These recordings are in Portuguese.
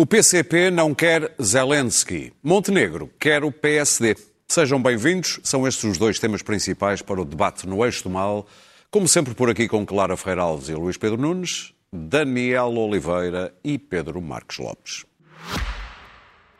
O PCP não quer Zelensky. Montenegro quer o PSD. Sejam bem-vindos. São estes os dois temas principais para o debate no Eixo do Mal. Como sempre, por aqui com Clara Ferreira Alves e Luís Pedro Nunes, Daniel Oliveira e Pedro Marcos Lopes.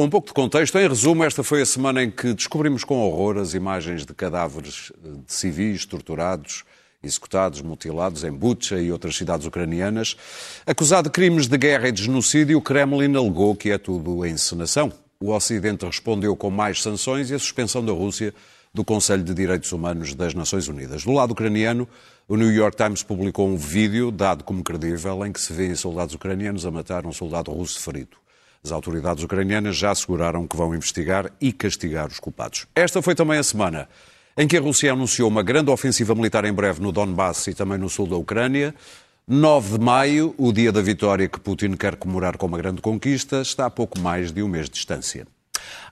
Bom, um pouco de contexto. Em resumo, esta foi a semana em que descobrimos com horror as imagens de cadáveres eh, de civis torturados, executados, mutilados em Bucha e outras cidades ucranianas. Acusado de crimes de guerra e de genocídio, o Kremlin alegou que é tudo encenação. O Ocidente respondeu com mais sanções e a suspensão da Rússia do Conselho de Direitos Humanos das Nações Unidas. Do lado ucraniano, o New York Times publicou um vídeo, dado como credível, em que se vê soldados ucranianos a matar um soldado russo ferido. As autoridades ucranianas já asseguraram que vão investigar e castigar os culpados. Esta foi também a semana em que a Rússia anunciou uma grande ofensiva militar em breve no Donbass e também no sul da Ucrânia. 9 de maio, o dia da vitória que Putin quer comemorar com uma grande conquista, está a pouco mais de um mês de distância.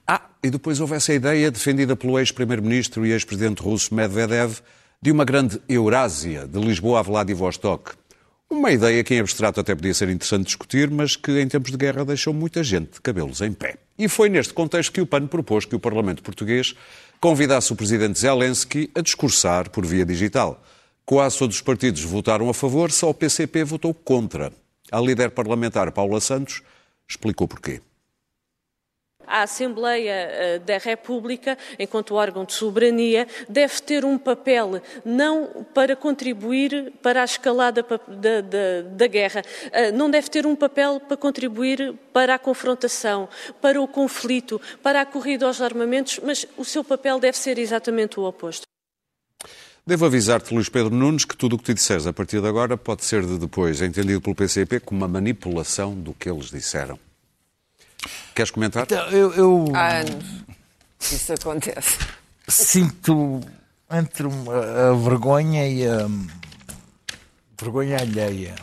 Ah, e depois houve essa ideia defendida pelo ex-primeiro-ministro e ex-presidente russo Medvedev de uma grande Eurásia, de Lisboa a Vladivostok. Uma ideia que em abstrato até podia ser interessante discutir, mas que em tempos de guerra deixou muita gente de cabelos em pé. E foi neste contexto que o PAN propôs que o Parlamento português convidasse o presidente Zelensky a discursar por via digital. Quase todos os partidos votaram a favor, só o PCP votou contra. A líder parlamentar Paula Santos explicou porquê. A Assembleia eh, da República, enquanto órgão de soberania, deve ter um papel não para contribuir para a escalada da, da- da guerra, eh, não deve ter um papel para contribuir para a confrontação, para o conflito, para a corrida aos armamentos, mas o seu papel deve ser exatamente o oposto. Devo avisar-te, Luís Pedro Nunes, que tudo o que tu disseres a partir de agora pode ser de depois entendido pelo PCP como uma manipulação do que eles disseram. Queres comentar? Então, eu, eu Há anos que isso acontece. sinto entre uma- a vergonha e a vergonha alheia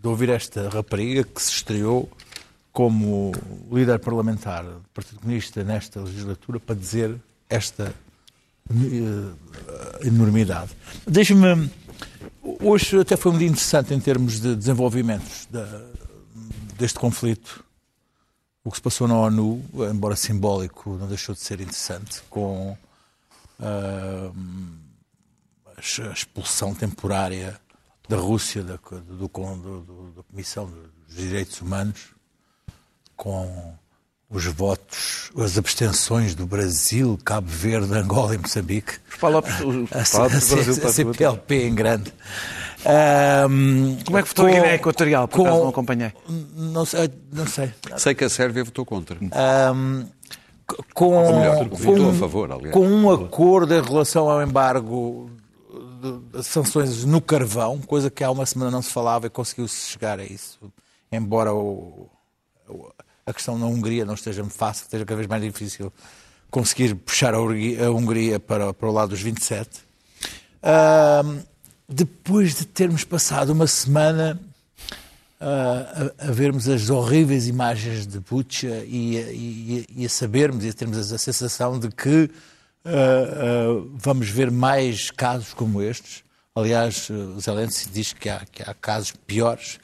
de ouvir esta rapariga que se estreou como líder parlamentar do Partido Comunista nesta legislatura para dizer esta eh, enormidade. Deixa-me. Hoje até foi um dia interessante em termos de desenvolvimentos deste conflito. O que se passou na ONU, embora simbólico, não deixou de ser interessante, com ah, a expulsão temporária da Rússia da, do, do- do- da Comissão dos Direitos Humanos, com os votos, as abstenções do Brasil, Cabo Verde, Angola e Moçambique. Fala, A, a- a tudo. CPLP em grande. Ahm, Como é que votou a com- Guiné Equatorial? Por com- acaso não acompanhei. Não sei, não sei. Sei que a Sérvia votou contra. C- com, Ou melhor, com votou a um- favor, aliás. com um acordo em relação ao embargo de, de sanções no carvão, coisa que há uma semana não se falava e conseguiu-se chegar a isso, embora o- o- a questão na Hungria não esteja fácil, esteja cada vez mais difícil conseguir puxar a Hungria, a Hungria para, para o lado dos 27. Ahm, depois de termos passado uma semana a, a- a vermos as horríveis imagens de Bucha e, a- e- e a sabermos e a termos a sensação de que ah, ah, vamos ver mais casos como estes. Aliás, uh, Zelensky diz que há, que há casos piores.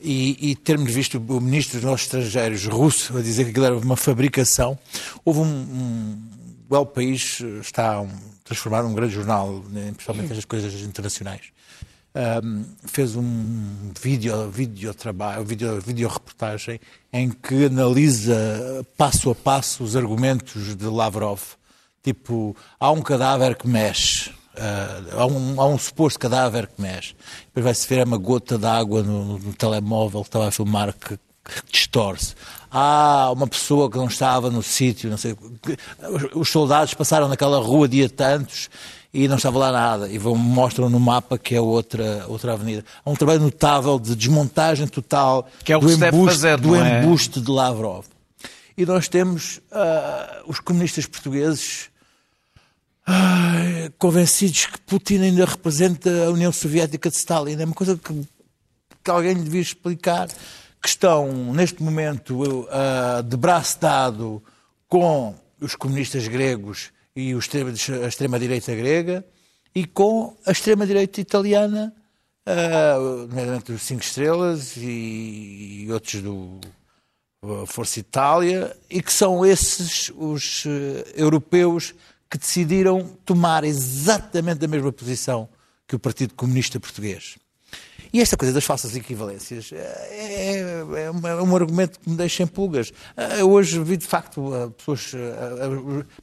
E, e termos visto o ministro dos nossos estrangeiros russo a dizer que aquilo era uma fabricação. Houve um. um o El País está um, transformado num grande jornal, né, principalmente nas coisas internacionais um, fez um vídeo, vídeo trabalho, vídeo, vídeo reportagem em que analisa passo a passo os argumentos de Lavrov. Tipo, há um cadáver que mexe, ah, há, um, há um suposto cadáver que mexe. Depois vai-se ver uma gota de água no, no telemóvel que estava a filmar que, que distorce. Há uma pessoa que não estava no sítio, não sei. Os soldados passaram naquela rua dia tantos e não estava lá nada. E vão, mostram no mapa que é outra, outra avenida. Há um trabalho notável de desmontagem total Que é o do, que embuste, fazer, do é? embuste de Lavrov. E nós temos ah, os comunistas portugueses ai, convencidos que Putin ainda representa a União Soviética de Stalin. É uma coisa que, que alguém lhe devia explicar. Que estão, neste momento, ah, de braço dado com os comunistas gregos e extrema- a extrema-direita grega e com a extrema-direita italiana, ah, nomeadamente os Cinco Estrelas e, e outros do uh, Força Itália, e que são esses os eh, europeus que decidiram tomar exatamente a mesma posição que o Partido Comunista Português. E esta coisa das falsas equivalências é, é- é um- é um argumento que me deixa em pulgas. Eu hoje vi, de facto, ah, pessoas...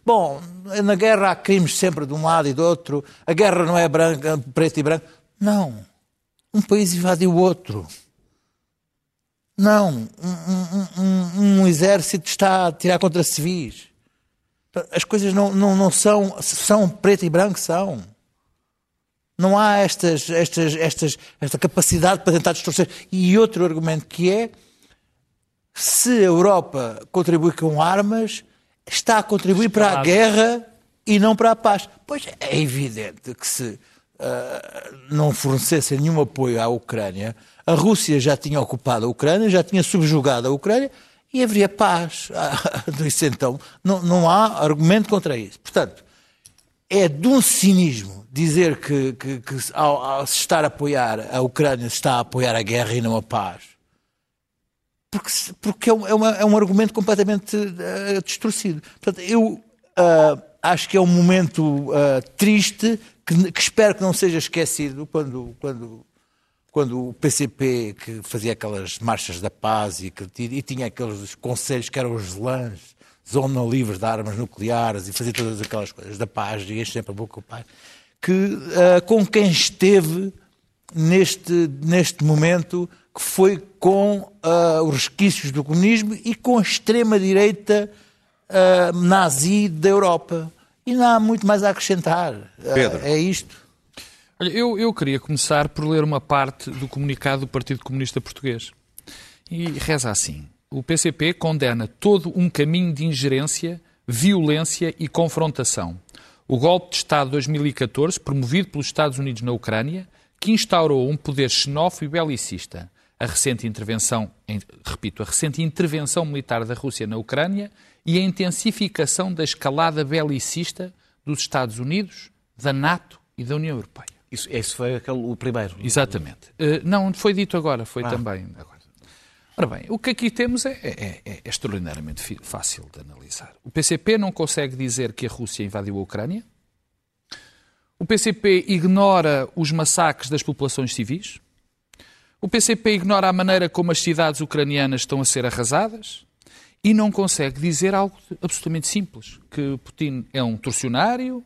Bom, na guerra há crimes sempre de um lado e do outro. A guerra não é branca, preto e branco. Não. Um país invadiu o outro. Não. Um, um- um- um exército está a tirar contra civis. As coisas não, não, não são... São preto e branco, são. Não há estas, estas, estas, esta capacidade para tentar distorcer. E outro argumento que é, se a Europa contribui com armas, está a contribuir para a guerra e não para a paz. Pois é evidente que se ah, não fornecessem nenhum apoio à Ucrânia, a Rússia já tinha ocupado a Ucrânia, já tinha subjugado a Ucrânia e haveria paz. Então, não, não há argumento contra isso. Portanto, é de um cinismo dizer que, que- que ao, ao se estar a apoiar a Ucrânia se está a apoiar a guerra e não a paz. Porque, porque é, um, é uma- é um argumento completamente eh, distorcido. Portanto, eu ah, acho que é um momento ah, triste que, que espero que não seja esquecido quando, quando, quando o PCP, que fazia aquelas marchas da paz e, que, e tinha aqueles conselhos que eram os LANs, zona livre de armas nucleares e fazia todas aquelas coisas da paz e enche sempre a boca o pai, que ah, com quem esteve neste, neste momento que foi com ah, os resquícios do comunismo e com a extrema-direita ah, nazi da Europa. E não há muito mais a acrescentar. Pedro. é isto. Olha, eu, eu queria começar por ler uma parte do comunicado do Partido Comunista Português. E reza assim: o PCP condena todo um caminho de ingerência, violência e confrontação. O golpe de Estado de 2014, promovido pelos Estados Unidos na Ucrânia, que instaurou um poder xenófobo e belicista. A recente intervenção, repito, a recente intervenção militar da Rússia na Ucrânia e a intensificação da escalada belicista dos Estados Unidos, da NATO e da União Europeia. Isso, esse foi aquele, o primeiro. Exatamente. Eh, não, foi dito agora, foi também agora. Ora bem, o que aqui temos é, é- é- é extraordinariamente fácil de analisar. O PCP não consegue dizer que a Rússia invadiu a Ucrânia. O PCP ignora os massacres das populações civis. O PCP ignora a maneira como as cidades ucranianas estão a ser arrasadas. E não consegue dizer algo absolutamente simples: que Putin é um torcionário,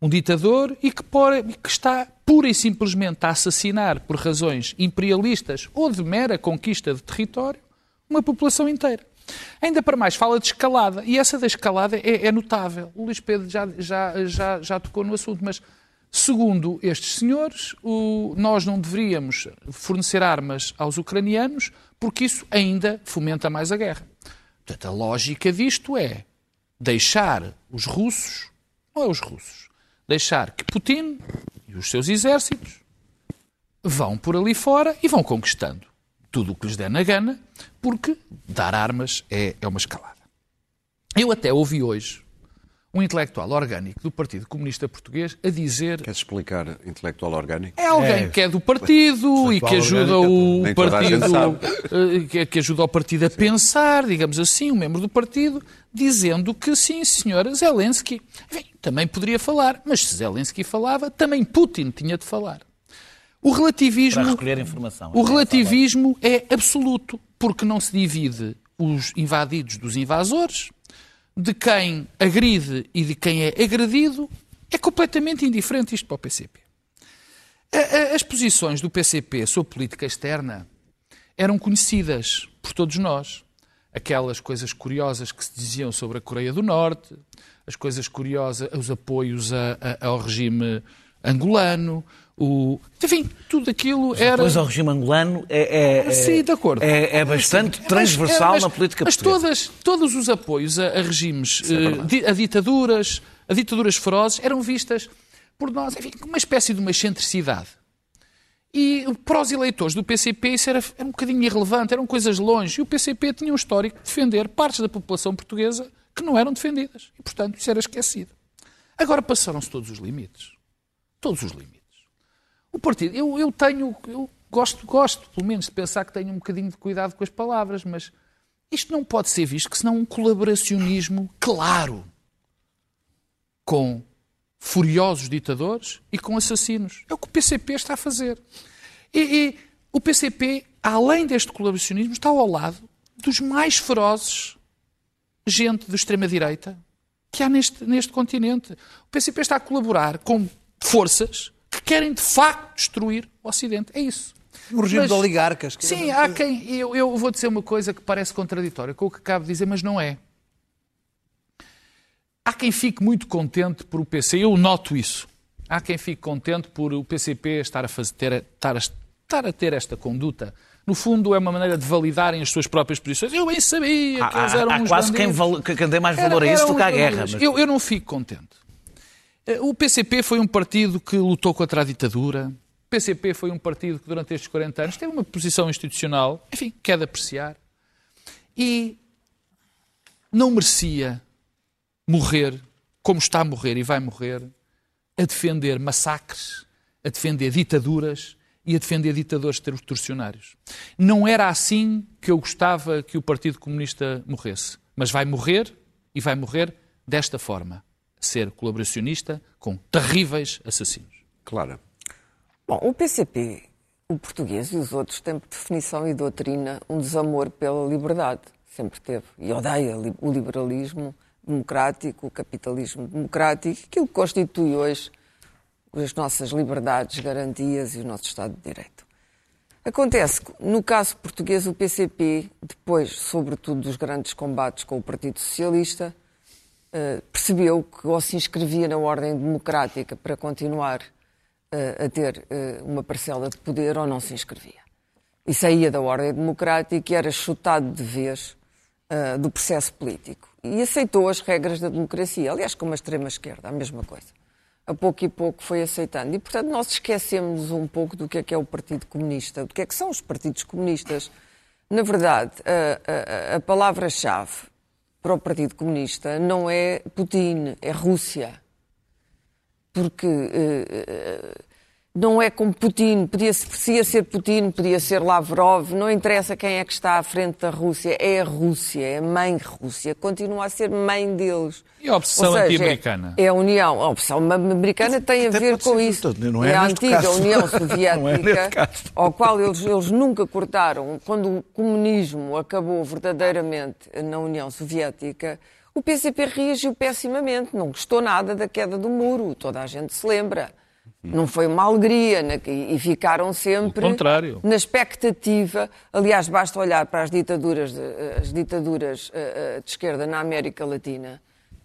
um ditador e que, por- que está pura e simplesmente a assassinar por razões imperialistas ou de mera conquista de território uma população inteira. Ainda para mais, fala de escalada, e essa da escalada é, é notável. O Luís Pedro já, já, já, já tocou no assunto, mas segundo estes senhores, o- nós não deveríamos fornecer armas aos ucranianos porque isso ainda fomenta mais a guerra. Portanto, a lógica disto é deixar os russos, não é os russos, deixar que Putin e os seus exércitos vão por ali fora e vão conquistando tudo o que lhes der na gana, porque dar armas é, é uma escalada. Eu até ouvi hoje um intelectual orgânico do Partido Comunista Português a dizer Queres explicar intelectual orgânico? é alguém que é do partido e que ajuda o Nem toda a gente partido eh, que, ajuda o partido a pensar, digamos assim, um membro do partido, dizendo que sim, senhora, Zelensky enfim, também poderia falar, mas se Zelensky falava, também Putin tinha de falar. O relativismo Para recolher informação. o relativismo é absoluto, porque não se divide os invadidos dos invasores, de quem agride e de quem é agredido. É completamente indiferente isto para o PCP. As posições do PCP sobre política externa eram conhecidas por todos nós. aquelas coisas curiosas que se diziam sobre a Coreia do Norte, as coisas curiosas, os apoios a- a- ao regime angolano, o... enfim, tudo aquilo era... Depois ao regime angolano é, é, é- Sim, de acordo. é, é bastante Mas- transversal mas- na política mas portuguesa. todas, todos os apoios a, a regimes, é eh, a ditaduras, a ditaduras ferozes, eram vistas por nós, enfim, como uma espécie de uma excentricidade. E para os eleitores do PCP isso era, era um bocadinho irrelevante, eram coisas longe. E o PCP tinha um histórico de defender partes da população portuguesa que não eram defendidas. E, portanto, isso era esquecido. Agora passaram-se todos os limites. Todos os limites. O partido, eu, eu tenho, eu gosto, gosto, pelo menos, de pensar que tenho um bocadinho de cuidado com as palavras, mas isto não pode ser visto que senão um colaboracionismo claro com furiosos ditadores e com assassinos. É o que o PCP está a fazer. E, e o PCP, além deste colaboracionismo, está ao lado dos mais ferozes gente de extrema-direita que há neste, neste continente. O PCP está a colaborar com forças que querem de facto destruir o Ocidente. É isso. Um regime Mas- de oligarcas. que- Sim, há quem. Eu, eu vou dizer uma coisa que parece contraditória com o que acabo de dizer, mas não é. Há quem fique muito contente por o PC, eu noto isso. Há quem fique contente por o PCP estar a, fazer, ter, estar a, estar a ter esta conduta. No fundo, é uma maneira de validarem as suas próprias posições. Eu bem sabia que Há, eles eram há- há uns quase quem, bandidos. val- que- quem dê mais Era- valor a isso do que à guerra. mas- Eu, eu não fico contente. Eh, O PCP foi um partido que lutou contra a ditadura. O PCP foi um partido que durante estes 40 anos teve uma posição institucional, enfim, que é de apreciar. E não merecia morrer como está a morrer e vai morrer a defender massacres, a defender ditaduras e a defender ditadores torcionários. Não era assim que eu gostava que o Partido Comunista morresse. Mas vai morrer e vai morrer desta forma. Ser colaboracionista com terríveis assassinos. Clara. Bom, o PCP, o português e os outros têm por definição e doutrina um desamor pela liberdade. Sempre teve. E odeia o liberalismo democrático, o capitalismo democrático, aquilo que constitui hoje as nossas liberdades, garantias e o nosso Estado de Direito. Acontece que, no caso português, o PCP, depois, sobretudo, dos grandes combates com o Partido Socialista, eh, percebeu que ou se inscrevia na ordem democrática para continuar eh, a ter eh, uma parcela de poder ou não se inscrevia. E saía da ordem democrática e era chutado de vez do processo político. E aceitou as regras da democracia. Aliás, como a extrema-esquerda, a mesma coisa. A pouco e pouco foi aceitando. E, portanto, nós esquecemos um pouco do que é que é o Partido Comunista, do que é que são os partidos comunistas. Na verdade, a, a- a palavra-chave para o Partido Comunista não é Putin, é Rússia. Porque eh, eh, não é como Putin, podia, podia ser Putin, podia ser Lavrov, não interessa quem é que está à frente da Rússia, é a Rússia, é a mãe Rússia, continua a ser mãe deles. E a seja, anti-americana? É, é a União, a opção americana tem a ver com isso. não é a neste antiga caso. União é Soviética, caso. ao qual eles, eles nunca cortaram, quando o comunismo acabou verdadeiramente na União Soviética, o PCP reagiu pessimamente, não gostou nada da queda do muro, toda a gente se lembra. Não foi uma alegria na- e ficaram sempre na expectativa. Aliás, basta olhar para as ditaduras, de, as ditaduras eh, eh, de esquerda na América Latina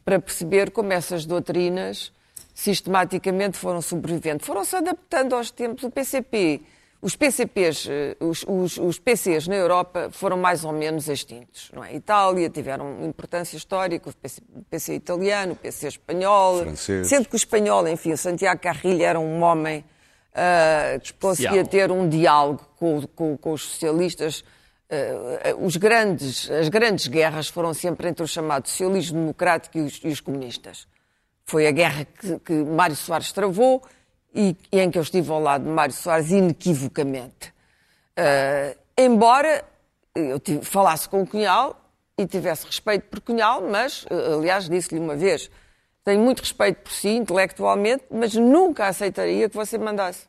para perceber como essas doutrinas sistematicamente foram sobrevivendo. Foram-se adaptando aos tempos. O PCP, os PCPs, eh, os, os, os PCs na Europa foram mais ou menos extintos. Não é? Itália tiveram importância histórica, o PC, PC italiano, o PC espanhol, Francês. sendo que o espanhol, enfim, o Santiago Carrilho era um homem ah, que conseguia ter um diálogo com, com- com os socialistas. Ah, os grandes, as grandes guerras foram sempre entre o chamado socialismo democrático e os, e os comunistas. Foi a guerra que, que Mário Soares travou e, e em que eu estive ao lado de Mário Soares inequivocamente. Ah, embora eu tive- falasse com o Cunhal e tivesse respeito por Cunhal, mas, eh, aliás, disse-lhe uma vez, tenho muito respeito por si, intelectualmente, mas nunca aceitaria que você mandasse.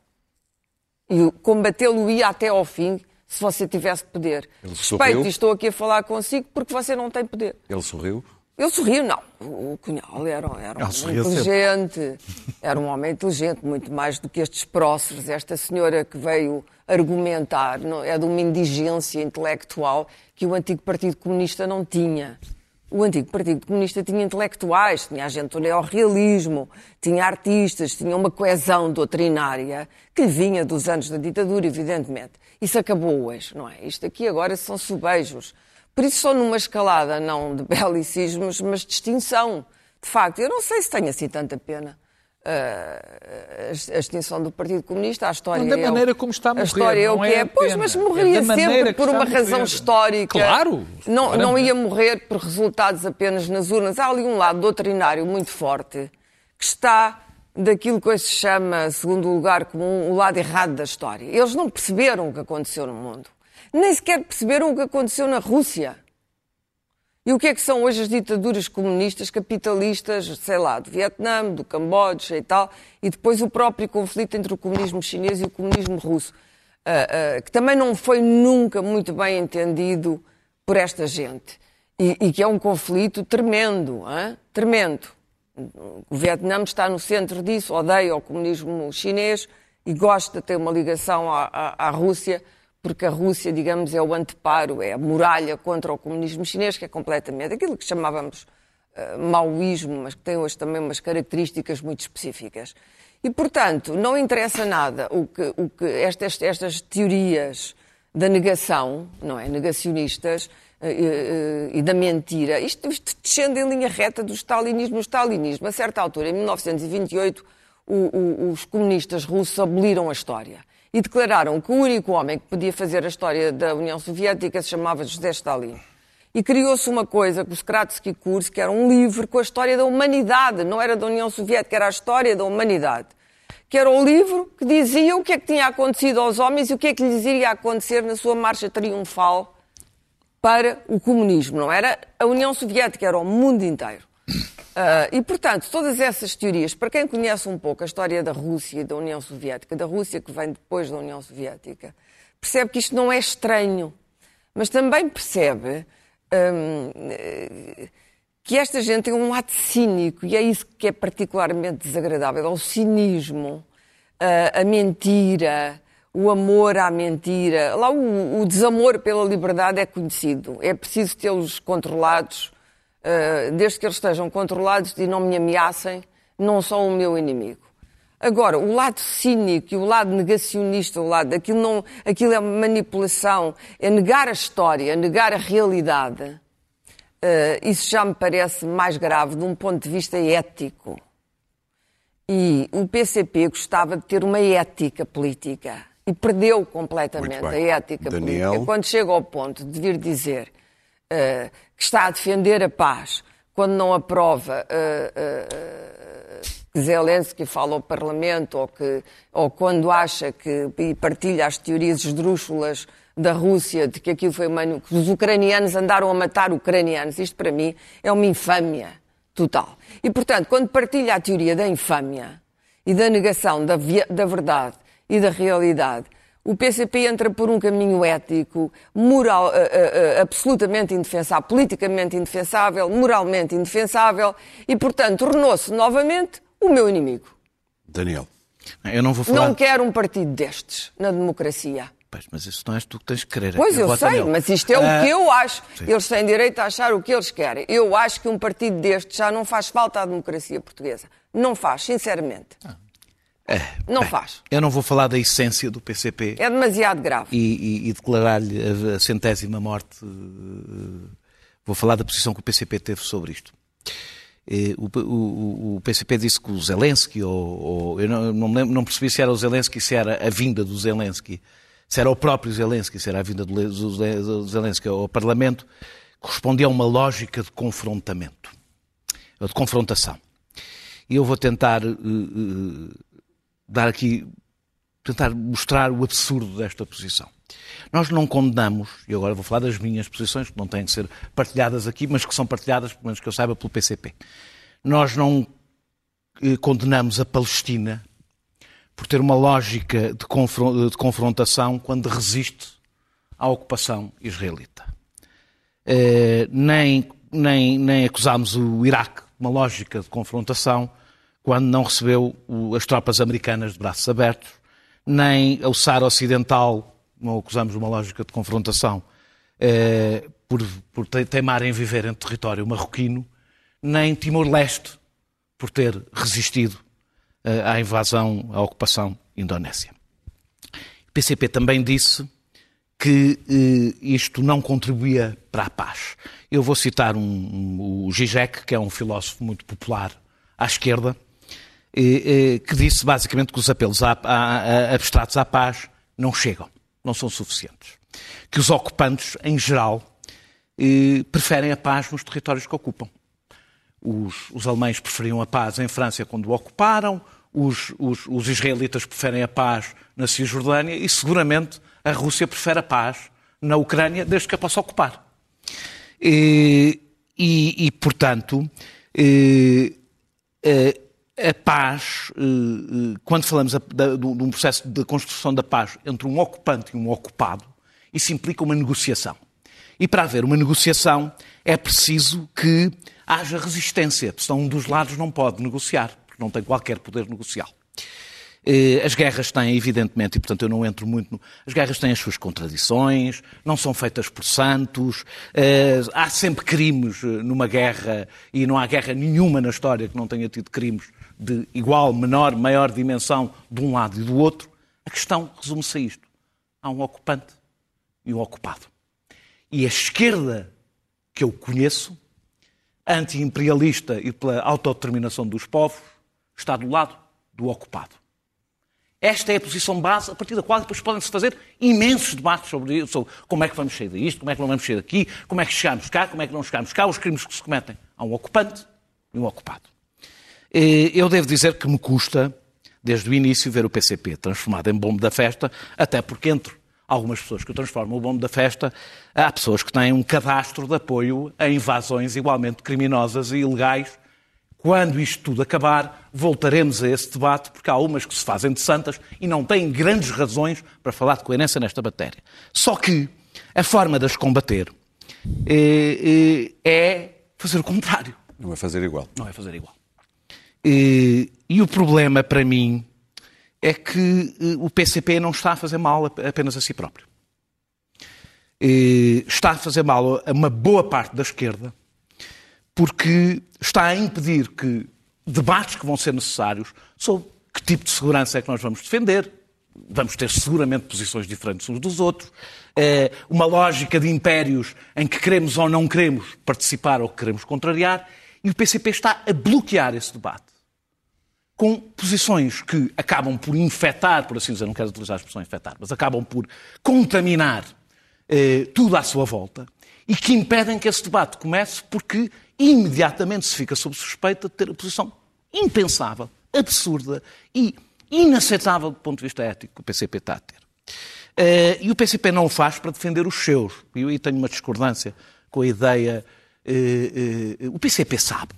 E combatê-lo-ia até ao fim se você tivesse poder. Ele Respeito sorriu. e estou aqui a falar consigo porque você não tem poder. Ele sorriu. Eu sorrio, não. O Cunhal era, era um homem inteligente, era um homem inteligente, muito mais do que estes próceres. Esta senhora que veio argumentar não, é de uma indigência intelectual que o antigo Partido Comunista não tinha. O antigo Partido Comunista tinha intelectuais, tinha gente do neorrealismo, tinha artistas, tinha uma coesão doutrinária que vinha dos anos da ditadura, evidentemente. Isso acabou hoje, não é? Isto aqui agora são subejos. Por isso só numa escalada não de belicismos, mas de extinção. De facto, eu não sei se tenho assim tanta pena. uh, a extinção do Partido Comunista, a história Não, da é o- maneira como está a morrer, história é o que é é. a Pois, mas É morreria maneira sempre por uma a razão histórica. Claro. Não, não ia morrer por resultados apenas nas urnas. Há ali um lado doutrinário muito forte que está daquilo que hoje se chama, segundo lugar, como um- o lado errado da história. Eles não perceberam o que aconteceu no mundo. Nem sequer perceberam o que aconteceu na Rússia. E o que é que são hoje as ditaduras comunistas, capitalistas, sei lá, do Vietnã, do Camboja e tal, e depois o próprio conflito entre o comunismo chinês e o comunismo russo, ah, ah, que também não foi nunca muito bem entendido por esta gente. E, e que é um conflito tremendo, hã? tremendo. O Vietnã está no centro disso, odeia o comunismo chinês e gosta de ter uma ligação à, à- à Rússia, porque a Rússia, digamos, é o anteparo, é a muralha contra o comunismo chinês, que é completamente aquilo que chamávamos eh, maoísmo, mas que tem hoje também umas características muito específicas. E, portanto, não interessa nada o que, o que estas, estas teorias da negação, não é? Negacionistas eh, eh, e da mentira. Isto, isto descende em linha reta do stalinismo. O stalinismo, a certa altura, em 1928, o- o- os comunistas russos aboliram a história e declararam que o único homem que podia fazer a história da União Soviética se chamava José Stalin. E criou-se uma coisa, o Skratsky Kurs, que era um livro com a história da humanidade, não era da União Soviética, era a história da humanidade. Que era o livro que dizia o que é que tinha acontecido aos homens e o que é que lhes iria acontecer na sua marcha triunfal para o comunismo. Não era a União Soviética, era o mundo inteiro. Ah, e, portanto, todas essas teorias, para quem conhece um pouco a história da Rússia e da União Soviética, da Rússia que vem depois da União Soviética, percebe que isto não é estranho, mas também percebe eh, que esta gente tem um lado cínico e é isso que é particularmente desagradável, é o cinismo, a, a mentira, o amor à mentira. Lá o, o desamor pela liberdade é conhecido, é preciso tê-los controlados, eh, desde que eles estejam controlados e não me ameacem, não são o meu inimigo. Agora, o lado cínico e o lado negacionista, o lado aquilo, não, aquilo é manipulação, é negar a história, é negar a realidade. Eh, isso já me parece mais grave de um ponto de vista ético. E o PCP gostava de ter uma ética política e perdeu completamente a ética Daniel? política. Quando chega ao ponto de vir dizer eh, que está a defender a paz quando não aprova eh, eh, que Zelensky fala ao Parlamento ou, que, ou quando acha que e partilha as teorias esdrúxulas da Rússia de que aquilo foi manu- que os ucranianos andaram a matar ucranianos. Isto para mim é uma infâmia total. E portanto, quando partilha a teoria da infâmia e da negação da, via- da verdade e da realidade, o PCP entra por um caminho ético, moral, eh, eh, eh, absolutamente indefensável, politicamente indefensável, moralmente indefensável e, portanto, tornou-se novamente o meu inimigo. Daniel. Eu não vou falar. Não quero um partido destes na democracia. Pois, mas isso não és tu que tens que querer. Pois eu voto sei, nele. mas isto é o Ah, que eu acho. sim. Eles têm direito a achar o que eles querem. Eu acho que um partido destes já não faz falta à democracia portuguesa. Não faz, sinceramente. É, Não bem, faz. Eu não vou falar da essência do PCP É demasiado grave. e, e- e declarar-lhe a, centésima morte. eh, Vou falar da posição que o PCP teve sobre isto. Eh, O, o- o PCP disse que o Zelensky, ou, ou- eu não, não, me lembro- não percebi se era o Zelensky, se era a vinda do Zelensky, se era o próprio Zelensky, se era a vinda do, do Ze- do Zelensky ao Parlamento, correspondia a uma lógica de confrontamento, ou de confrontação. E eu vou tentar eh, eh, dar aqui, tentar mostrar o absurdo desta posição. Nós não condenamos, e agora vou falar das minhas posições, que não têm que ser partilhadas aqui, mas que são partilhadas, pelo menos que eu saiba, pelo PCP. Nós não eh, condenamos a Palestina por ter uma lógica de, confron- de confrontação quando resiste à ocupação israelita. Eh, nem nem, nem acusámos o Iraque de uma lógica de confrontação quando não recebeu as tropas americanas de braços abertos, nem o Saara Ocidental, não acusamos uma lógica de confrontação, eh, por, por teimar em viver em território marroquino, nem Timor-Leste, por ter resistido eh, à invasão, à ocupação indonésia. O PCP também disse que eh, isto não contribuía para a paz. Eu vou citar um, um, o Zizek, que é um filósofo muito popular à esquerda, que disse basicamente que os apelos a, a, a abstratos à paz não chegam, não são suficientes. Que os ocupantes, em geral, eh, preferem a paz nos territórios que ocupam. Os, os alemães preferiam a paz em França quando o ocuparam, os, os, os israelitas preferem a paz na Cisjordânia e seguramente a Rússia prefere a paz na Ucrânia desde que a possa ocupar. E, e, e portanto, a paz, quando falamos de um processo de construção da paz entre um ocupante e um ocupado, isso implica uma negociação. E para haver uma negociação é preciso que haja resistência, senão um dos lados não pode negociar porque não tem qualquer poder negocial. Eh, as guerras têm, evidentemente, e portanto eu não entro muito. No... As guerras têm as suas contradições, não são feitas por santos, eh, há sempre crimes eh, numa guerra e não há guerra nenhuma na história que não tenha tido crimes de igual, menor, maior dimensão de um lado e do outro. A questão resume-se a isto: há um ocupante e um ocupado. E a esquerda que eu conheço, anti-imperialista e pela autodeterminação dos povos, está do lado do ocupado. Esta é a posição base a partir da qual depois podem-se fazer imensos debates sobre, isso, sobre como é que vamos sair disto, como é que não vamos sair daqui, como é que chegamos cá, como é que não chegamos cá, os crimes que se cometem. Há um ocupante e um ocupado. Eu devo dizer que me custa, desde o início, ver o PCP transformado em bombo da festa, até porque entre algumas pessoas que o transformam o bombo da festa, há pessoas que têm um cadastro de apoio a invasões igualmente criminosas e ilegais quando isto tudo acabar, voltaremos a esse debate, porque há umas que se fazem de santas e não têm grandes razões para falar de coerência nesta matéria. Só que a forma de as combater é, é fazer o contrário. Não é fazer igual. Não é fazer igual. E, e o problema para mim é que o PCP não está a fazer mal apenas a si próprio. E está a fazer mal a uma boa parte da esquerda porque está a impedir que debates que vão ser necessários sobre que tipo de segurança é que nós vamos defender, vamos ter seguramente posições diferentes uns dos outros, uma lógica de impérios em que queremos ou não queremos participar ou que queremos contrariar, e o PCP está a bloquear esse debate com posições que acabam por infectar, por assim dizer, não quero utilizar a expressão infectar, mas acabam por contaminar eh, tudo à sua volta e que impedem que esse debate comece porque imediatamente se fica sob suspeita de ter a posição impensável, absurda e inaceitável do ponto de vista ético que o PCP está a ter. Uh, e o PCP não o faz para defender os seus. E eu aí tenho uma discordância com a ideia. Uh, uh, o PCP sabe.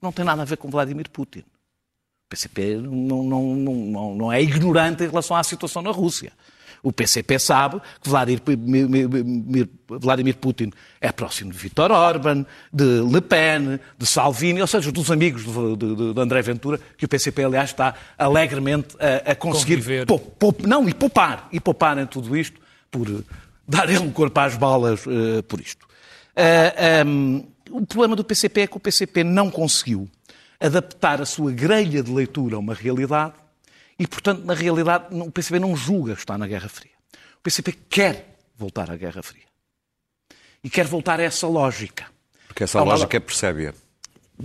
Não tem nada a ver com Vladimir Putin. O PCP não, não, não, não é ignorante em relação à situação na Rússia. O PCP sabe que Vladimir, Vladimir Putin é próximo de Viktor Orban, de Le Pen, de Salvini, ou seja, dos amigos de, de, de André Ventura, que o PCP, aliás, está alegremente a, a conseguir não, e poupar, e poupar em tudo isto por dar ele um corpo às balas uh, por isto. Uh, eh, um, o problema do PCP é que o PCP não conseguiu adaptar a sua grelha de leitura a uma realidade e, portanto, na realidade, o PCP não julga estar na Guerra Fria. O PCP quer voltar à Guerra Fria. E quer voltar a essa lógica. Porque essa lógica é percebe-a.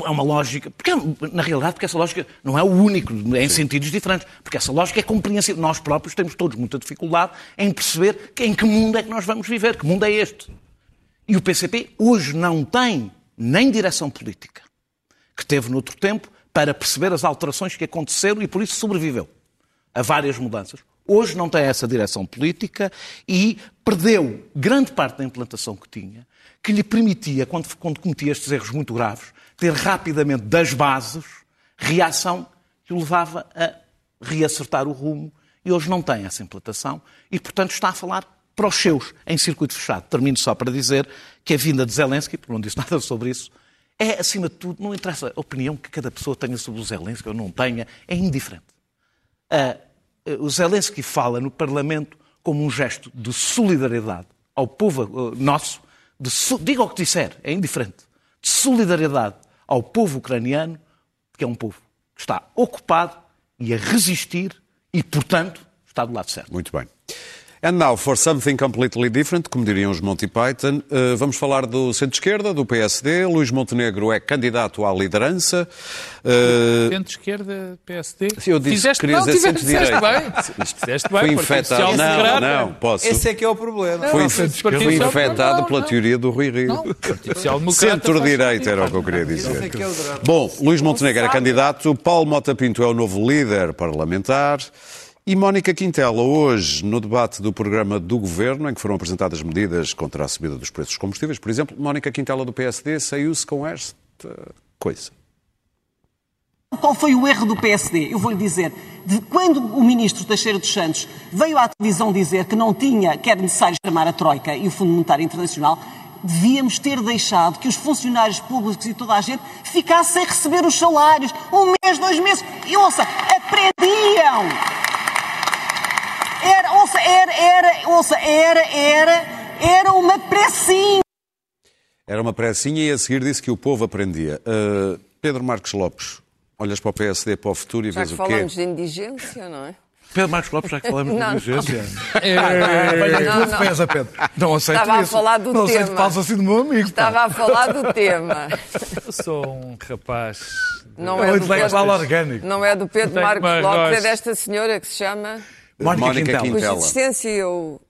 É uma lógica, porque na realidade, porque essa lógica não é o único, é em Sim. sentidos diferentes, porque essa lógica é compreensível. Nós próprios temos todos muita dificuldade em perceber que, em que mundo é que nós vamos viver, que mundo é este. E o PCP hoje não tem nem direção política, que teve noutro tempo, para perceber as alterações que aconteceram e por isso sobreviveu a várias mudanças. Hoje não tem essa direção política e perdeu grande parte da implantação que tinha, que lhe permitia, quando, quando cometia estes erros muito graves, ter rapidamente das bases reação que o levava a reacertar o rumo e hoje não tem essa implantação e, portanto, está a falar para os seus, em circuito fechado. Termino só para dizer que é vinda de Zelensky, porque não disse nada sobre isso, é, acima de tudo, não interessa a opinião que cada pessoa tenha sobre o Zelensky ou não tenha, é indiferente. Ah, o Zelensky fala no Parlamento como um gesto de solidariedade ao povo uh, nosso, de, diga o que disser, é indiferente, de solidariedade ao povo ucraniano, que é um povo que está ocupado e a resistir e, portanto, está do lado certo. Muito bem. And now for something completely different, como diriam os Monty Python, uh, vamos falar do centro-esquerda, do PSD. Luís Montenegro é candidato à liderança. Uh... Centro-esquerda, PSD. Sim, eu disse fizeste, que querias não, dizer centro-direita. bem. Fizeste bem. Fui infectado. Não, não, posso. Esse é que é o problema. Fui, fui infectado não, pela não. teoria do Rui Rio. Centro-direita era o que eu queria dizer. Bom, Luís Montenegro é candidato, Paulo Mota Pinto é o novo líder parlamentar. E Mónica Quintela, hoje, no debate do programa do Governo, em que foram apresentadas medidas contra a subida dos preços dos combustíveis, por exemplo, Mónica Quintela do PSD saiu-se com esta coisa. Qual foi o erro do PSD? Eu vou-lhe dizer. De quando o ministro Teixeira dos Santos veio à televisão dizer que não tinha, que era necessário chamar a Troika e o Fundo Monetário Internacional, devíamos ter deixado que os funcionários públicos e toda a gente ficassem sem receber os salários. Um mês, dois meses. E ouça, aprendiam! Era, ouça, era, era, ouça, era, era, era uma pressinha. Era uma pressinha e a seguir disse que o povo aprendia. Uh, Pedro Marcos Lopes, olhas para o PSD, para o futuro e já vês o quê? Já falamos de indigência, não é? Pedro Marcos Lopes, já que falamos de indigência. Não, Pedro. Não aceito Estava isso. a falar do não tema. aceito falas assim do meu amigo. Estava a falar do tema. Eu sou um rapaz... Não é, do Pedro, orgânico. não é do Pedro Marcos Lopes, é desta senhora que se chama... Mónica, Mónica Quintela. Quintela. Cuja existência eu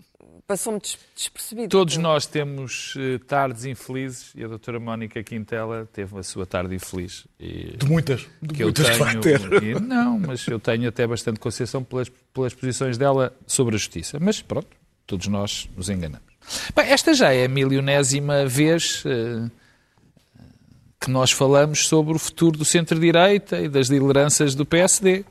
passou-me des- despercebida. Todos nós temos eh, tardes infelizes e a doutora Mónica Quintela teve a sua tarde infeliz. E De muitas. De que eu muitas que vai tenho, ter. e- não, mas eu tenho até bastante concessão pelas, pelas posições dela sobre a justiça. Mas pronto, todos nós nos enganamos. Bem, esta já é a milionésima vez eh, que nós falamos sobre o futuro do centro-direita e das lideranças do PSD.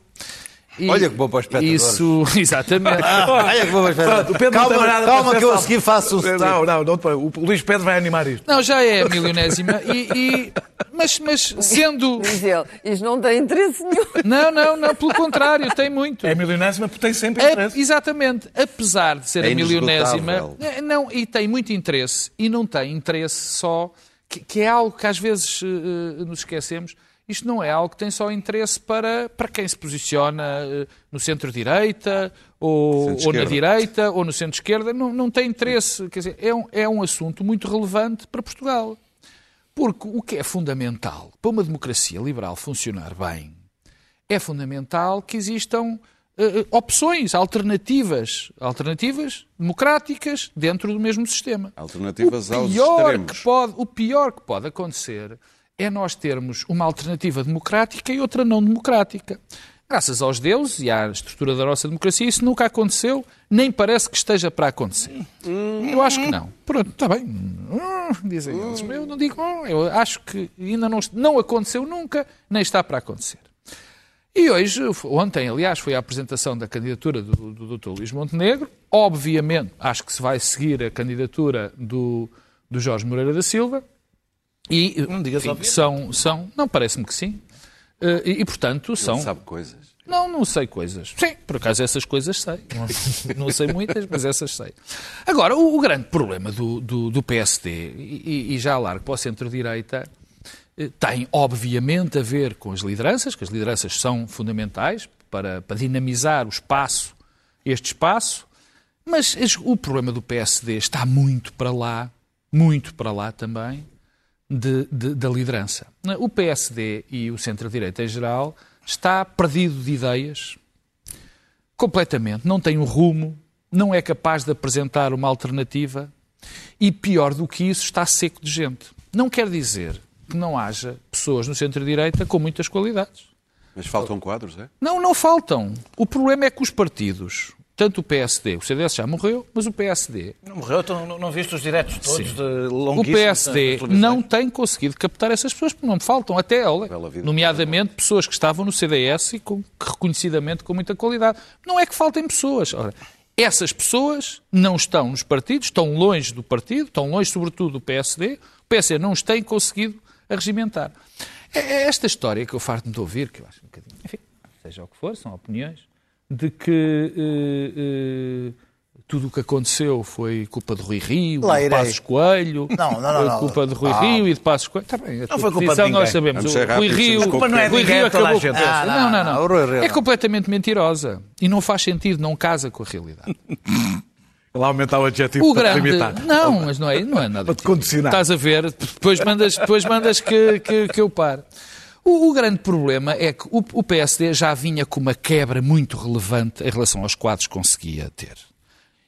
E Olha que bom para os espectadores. Isso, exatamente. Olha que bom para os espectadores. Não calma, nada calma que eu a seguir faço o Não, não, não, te preocupes. o Luís Pedro vai animar isto. Não, já é a milionésima. E, e- mas, mas sendo. Diz ele, isto não tem interesse nenhum. Não, não, não, pelo contrário, tem muito. É milionésima porque tem sempre A- interesse. exatamente. Apesar de ser É a milionésima, não, e tem muito interesse, e não tem interesse só, que, que é algo que às vezes eh, nos esquecemos. Isto não é algo que tem só interesse para, para quem se posiciona eh, no centro-direita, ou, ou na direita, ou no centro-esquerda. Não, não tem interesse. Quer dizer, é um, é um assunto muito relevante para Portugal. Porque o que é fundamental para uma democracia liberal funcionar bem é fundamental que existam eh, opções, alternativas, alternativas democráticas dentro do mesmo sistema. Alternativas o aos pior extremos. que pode, o pior que pode acontecer é nós termos uma alternativa democrática e outra não democrática. Graças aos deuses e à estrutura da nossa democracia, isso nunca aconteceu, nem parece que esteja para acontecer. Eu acho que não. Pronto, está bem. Hum, Dizem eles. Eu não digo, hum, eu acho que ainda não, não aconteceu nunca, nem está para acontecer. E hoje, ontem, aliás, foi a apresentação da candidatura do, do Dr. Luís Montenegro. Obviamente, acho que se vai seguir a candidatura do, do Jorge Moreira da Silva. E, Não digas enfim, obviamente. são, são, não parece-me que sim. Eh, E, e, portanto, são. Ele sabe coisas. Não, não sei coisas. Sim, por acaso essas coisas sei. Não sei muitas, mas essas sei. Agora, o, o grande problema do, do, do PSD, e, e já largo para o centro-direita, eh, tem obviamente a ver com as lideranças, que as lideranças são fundamentais para, para dinamizar o espaço, este espaço, mas as- o problema do PSD está muito para lá, muito para lá também, de- de- da liderança. O PSD e o centro-direita em geral está perdido de ideias, completamente. Não tem um rumo, não é capaz de apresentar uma alternativa e, pior do que isso, está seco de gente. Não quer dizer que não haja pessoas no centro-direita com muitas qualidades. Mas faltam quadros, é? Não, não faltam. O problema é que os partidos, tanto o PSD, o CDS já morreu, mas o PSD Não morreu, então não, não viste os diretos todos Sim. de o longuíssimos PSD não tem conseguido captar essas pessoas, porque não me faltam até, olha, nomeadamente pessoas que estavam no CDS e com, que reconhecidamente com muita qualidade. Não é que faltem pessoas. Ora, Essas pessoas não estão nos partidos, estão longe do partido, estão longe, sobretudo, do PSD. O PSD não os tem conseguido arregimentar. É é esta história que eu farto-me de ouvir, que eu acho um bocadinho, enfim, seja o que for, são opiniões, de que eh, eh, tudo o que aconteceu foi culpa de Rui Rio, Lá de. Passos Coelho, Não, não, não, foi não. culpa de Rui Ah. Rio e de Passos Coelho. Tá bem, a Não foi culpa de posição ninguém. nós sabemos. Vamos ser O Rui Rio, Culpa não é Rui Rio é acabou gente. com Ah, Não, não, não. não, Rui É completamente mentirosa e não faz sentido, não casa com a realidade. Lá aumentar o adjetivo O grande. limitar. Não, mas não é, não é nada. Para te condicionar. Estás a ver, depois mandas, depois mandas que, que, que eu pare. O, o grande problema é que o, o PSD já vinha com uma quebra muito relevante em relação aos quadros que conseguia ter.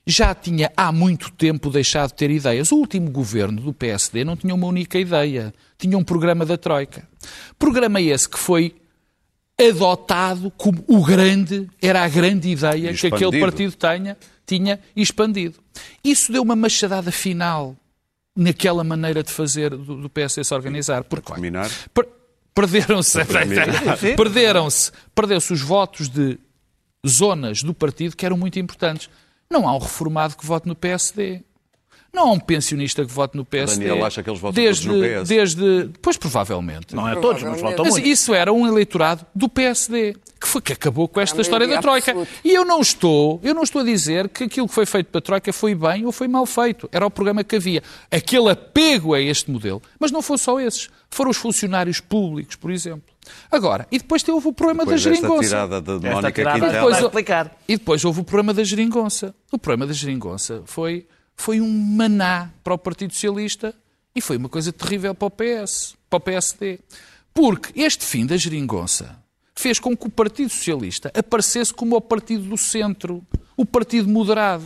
Já tinha há muito tempo deixado de ter ideias. O último governo do PSD não tinha uma única ideia. Tinha um programa da Troika. Programa esse que foi adotado como o grande, era a grande ideia que aquele partido tenha, tinha expandido. Isso deu uma machadada final naquela maneira de fazer do, do PSD se organizar. Porque, olha, Terminar. per- perderam-se perderam-se perderam-se os votos de zonas do partido que eram muito importantes. Não há um reformado que vote no PSD. Não há um pensionista que vote no PSD. Daniel acha que eles votam desde, todos no PS. Desde, pois provavelmente. Não é todos, mas faltam Mas muito. isso era um eleitorado do PSD, que, foi, que acabou com esta a história da Troika. absoluta. E eu não estou, eu não estou a dizer que aquilo que foi feito pela Troika foi bem ou foi mal feito. Era o programa que havia. Aquele apego a este modelo. Mas não foram só esses. Foram os funcionários públicos, por exemplo. Agora, e depois teve o problema Depois da geringonça. tirada de Mónica tirada Quintela. Depois. E depois houve o problema da geringonça. O problema da geringonça foi, foi um maná para o Partido Socialista e foi uma coisa terrível para o PS, para o PSD. Porque este fim da geringonça fez com que o Partido Socialista aparecesse como o partido do centro, o partido moderado.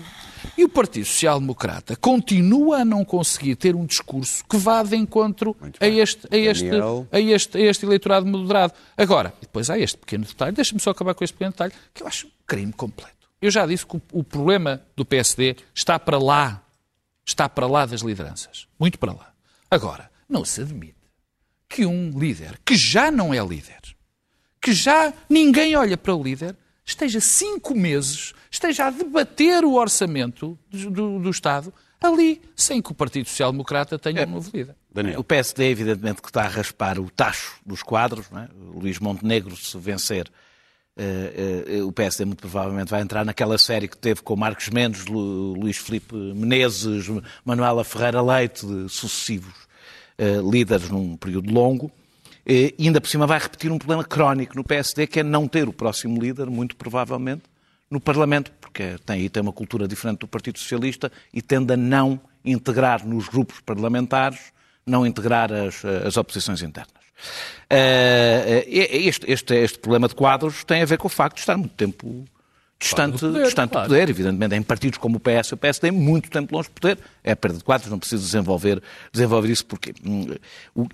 E o Partido Social Democrata continua a não conseguir ter um discurso que vá de encontro a este, a, este, a, este, a este eleitorado moderado. Agora, depois há este pequeno detalhe, deixa-me só acabar com este pequeno detalhe, que eu acho um crime completo. Eu já disse que o, o problema do PSD está para lá, está para lá das lideranças. Muito para lá. Agora, não se admite que um líder que já não é líder, que já ninguém olha para o líder, esteja cinco meses, esteja a debater o orçamento do, do- do Estado ali, sem que o Partido Social Democrata tenha um novo líder. Daniel. O PSD, evidentemente, que está a raspar o tacho dos quadros. Não é? O Luís Montenegro, se vencer, eh, eh, o PSD muito provavelmente vai entrar naquela série que teve com Marcos Mendes, Lu- Luís Filipe Menezes, Manuela Ferreira Leite, sucessivos eh, líderes num período longo. E ainda por cima vai repetir um problema crónico no PSD, que é não ter o próximo líder, muito provavelmente, no Parlamento, porque tem, aí tem uma cultura diferente do Partido Socialista e tende a não integrar nos grupos parlamentares, não integrar as, as oposições internas. Eh, este, este, este problema de quadros tem a ver com o facto de estar muito tempo distante, poder, distante claro. do poder, evidentemente, em partidos como o PS e o PSD, muito tempo longe do poder. É a perda de quadros, não preciso desenvolver, desenvolver isso porque. hum,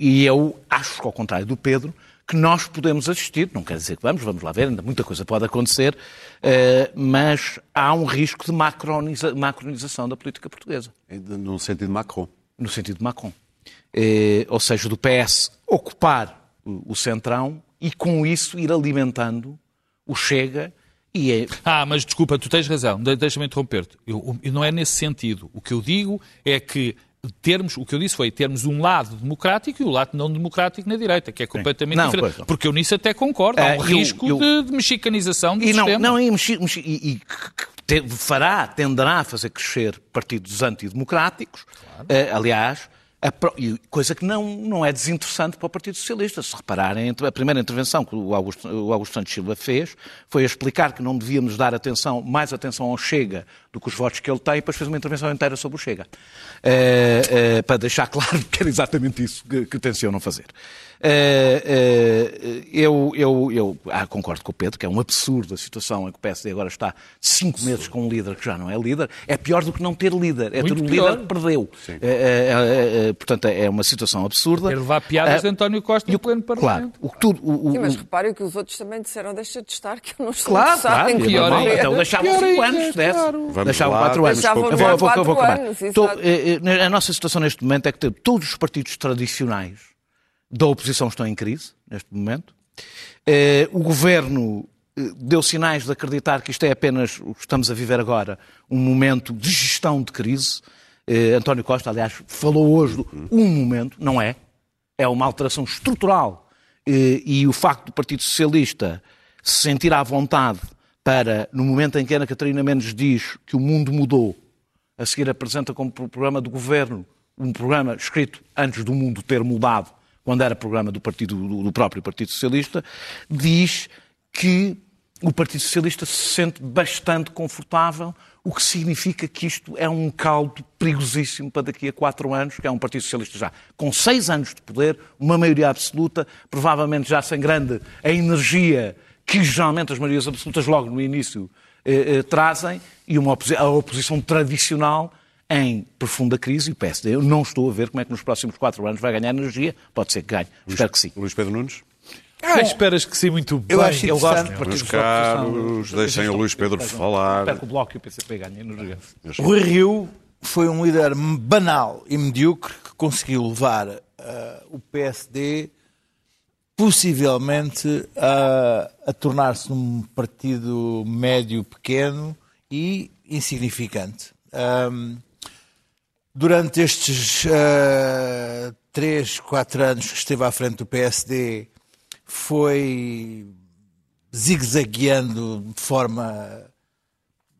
E eu acho, que, ao contrário do Pedro, que nós podemos assistir, não quer dizer que vamos, vamos lá ver, ainda muita coisa pode acontecer, eh, mas há um risco de macroniza- macronização da política portuguesa No sentido Macron. no sentido de Macron. Eh, ou seja, do PS ocupar o, centrão e com isso ir alimentando o Chega e é, Ah, mas desculpa, tu tens razão, de- deixa-me interromper-te. Eu- eu- não é nesse sentido. O que eu digo é que termos, o que eu disse foi termos um lado democrático e o lado não democrático na direita, que é completamente Não, diferente. não. Porque eu nisso até concordo. Há Eh, um eu- risco eu- de, de mexicanização do e não, sistema. não e, mexi- mexi- e- e te- fará, tenderá a fazer crescer partidos antidemocráticos. Eh, aliás, a pro- coisa que não, não é desinteressante para o Partido Socialista. Se repararem, a primeira intervenção que o Augusto, o Augusto Santos Silva fez foi explicar que não devíamos dar atenção, mais atenção ao Chega do que os votos que ele tem, e depois fez uma intervenção inteira sobre o Chega. Eh, eh, para deixar claro que era exatamente isso que, que tencionam fazer. Eh, eu eu, eu ah, concordo com o Pedro, que é um absurdo a situação em que o PSD agora está cinco meses com um líder que já não é líder. É pior do que não ter líder, é Muito ter um pior. líder que perdeu. Portanto, é uma situação absurda. Quer levar piadas de António Costa e em o- pleno Claro, Parlamento. o que tudo. O, o- Sim, mas reparem que os outros também disseram deixa de estar, que eu não estou Claro, claro. em e é Pior ainda. Então deixavam Pior 5 ainda, anos, claro. Deixavam lá, 4 anos. Deixavam Eu vou, quatro anos, eh, eh, a nossa situação neste momento é que todos os partidos tradicionais da oposição estão em crise, neste momento. Eh, o governo deu sinais de acreditar que isto é apenas o que estamos a viver agora, um momento de gestão de crise. António Costa, aliás, falou hoje de um momento, não é? É uma alteração estrutural. E o facto do Partido Socialista se sentir à vontade para, no momento em que Ana Catarina Mendes diz que o mundo mudou, a seguir apresenta como programa do governo um programa escrito antes do mundo ter mudado, quando era programa do, partido, do próprio Partido Socialista, diz que o Partido Socialista se sente bastante confortável, o que significa que isto é um caldo perigosíssimo para daqui a quatro anos, que é um Partido Socialista já com seis anos de poder, uma maioria absoluta, provavelmente já sem grande a energia que geralmente as maiorias absolutas logo no início eh, eh, trazem, e uma oposi a oposição tradicional em profunda crise, e o PSD, eu não estou a ver como é que nos próximos quatro anos vai ganhar energia, pode ser que ganhe, Luís, espero que sim. Luís Pedro Nunes? Ah, esperas que sim, muito bem. Eu acho Eu gosto de Meus partidos caros, deixem o Luís Pedro falar. Espero que o Bloco e o PCP ganhem energia. Rui Rio foi um líder banal e medíocre que conseguiu levar uh, o PSD possivelmente a, a tornar-se um partido médio pequeno e insignificante. Um, durante estes uh, três, quatro anos que esteve à frente do PSD, foi zigue-zagueando de forma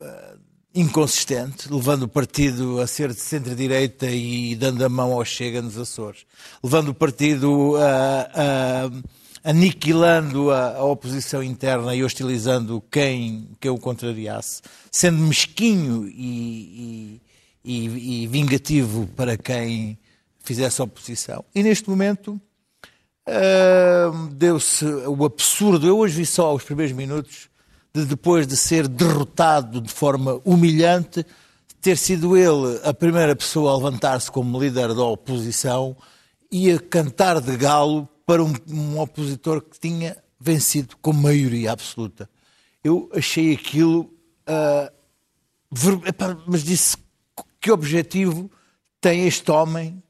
uh, inconsistente, levando o partido a ser de centro-direita e dando a mão ao Chega nos Açores, levando o partido a. a aniquilando a, a, oposição interna e hostilizando quem, quem o contrariasse, sendo mesquinho e, e, e, e vingativo para quem fizesse oposição. E neste momento uh, deu-se o absurdo. Eu hoje vi só os primeiros minutos de depois de ser derrotado de forma humilhante, ter sido ele a primeira pessoa a levantar-se como líder da oposição e a cantar de galo para um, um, opositor que tinha vencido com maioria absoluta. Eu achei aquilo. Uh, ver... mas disse que objetivo tem este homem